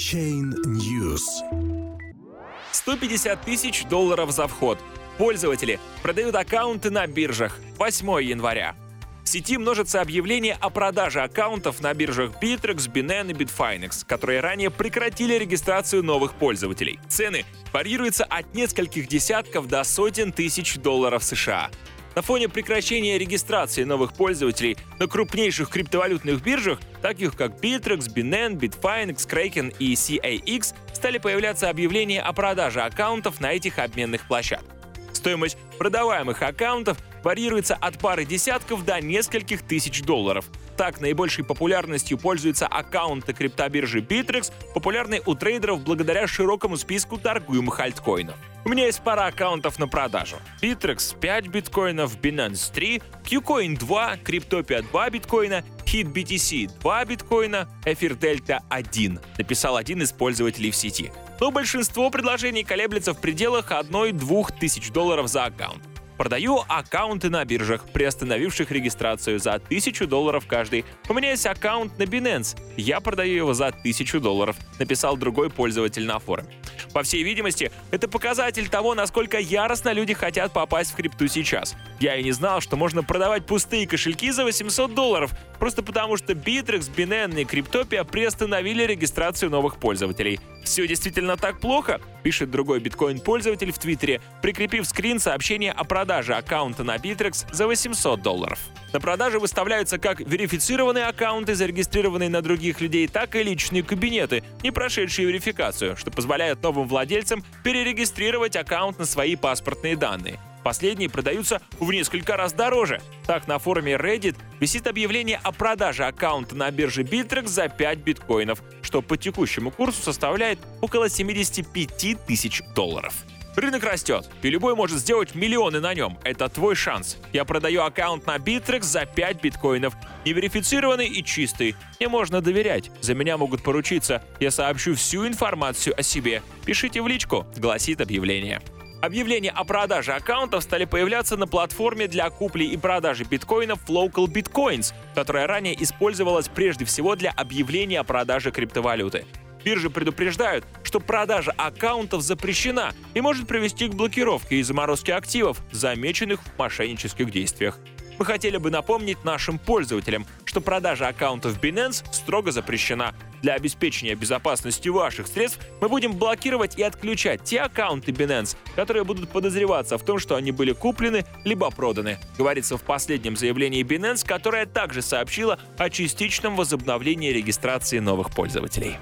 Chain News. 150 тысяч долларов за вход. Пользователи продают аккаунты на биржах 8 января. В сети множатся объявления о продаже аккаунтов на биржах Bittrex, Binance и Bitfinex, которые ранее прекратили регистрацию новых пользователей. Цены варьируются от нескольких десятков до сотен тысяч долларов США. На фоне прекращения регистрации новых пользователей на крупнейших криптовалютных биржах, таких как Bittrex, Binance, Bitfinex, Kraken и CAX, стали появляться объявления о продаже аккаунтов на этих обменных площадках. Стоимость продаваемых аккаунтов варьируется от пары десятков до нескольких тысяч долларов. Так, наибольшей популярностью пользуются аккаунты криптобиржи Bittrex, популярные у трейдеров благодаря широкому списку торгуемых альткоинов. У меня есть пара аккаунтов на продажу. Bittrex 5 биткоинов, Binance 3, Qcoin 2, Cryptopia 2 биткоина, HitBTC 2 биткоина, Эфир Delta 1, написал один из пользователей в сети. Но большинство предложений колеблется в пределах 1-2 тысяч долларов за аккаунт. Продаю аккаунты на биржах, приостановивших регистрацию за 1000 долларов каждый. У меня есть аккаунт на Binance. Я продаю его за 1000 долларов, написал другой пользователь на форуме. По всей видимости, это показатель того, насколько яростно люди хотят попасть в крипту сейчас. Я и не знал, что можно продавать пустые кошельки за 800 долларов, просто потому что Bittrex, Binance и Cryptopia приостановили регистрацию новых пользователей. Все действительно так плохо? Пишет другой биткоин-пользователь в Твиттере, прикрепив скрин сообщения о продаже аккаунта на Bittrex за 800 долларов. На продаже выставляются как верифицированные аккаунты, зарегистрированные на других людей, так и личные кабинеты, не прошедшие верификацию, что позволяет новым владельцам перерегистрировать аккаунт на свои паспортные данные. Последние продаются в несколько раз дороже. Так, на форуме Reddit висит объявление о продаже аккаунта на бирже Bittrex за 5 биткоинов, что по текущему курсу составляет около 75 тысяч долларов. Рынок растет, и любой может сделать миллионы на нем. Это твой шанс. Я продаю аккаунт на Bittrex за 5 биткоинов. Неверифицированный и чистый. Мне можно доверять. За меня могут поручиться. Я сообщу всю информацию о себе. Пишите в личку, гласит объявление. Объявления о продаже аккаунтов стали появляться на платформе для купли и продажи биткоинов Local Bitcoins, которая ранее использовалась прежде всего для объявления о продаже криптовалюты. Биржи предупреждают, что продажа аккаунтов запрещена и может привести к блокировке и заморозке активов, замеченных в мошеннических действиях. Мы хотели бы напомнить нашим пользователям, что продажа аккаунтов Binance строго запрещена. Для обеспечения безопасности ваших средств мы будем блокировать и отключать те аккаунты Binance, которые будут подозреваться в том, что они были куплены либо проданы, говорится в последнем заявлении Binance, которое также сообщила о частичном возобновлении регистрации новых пользователей.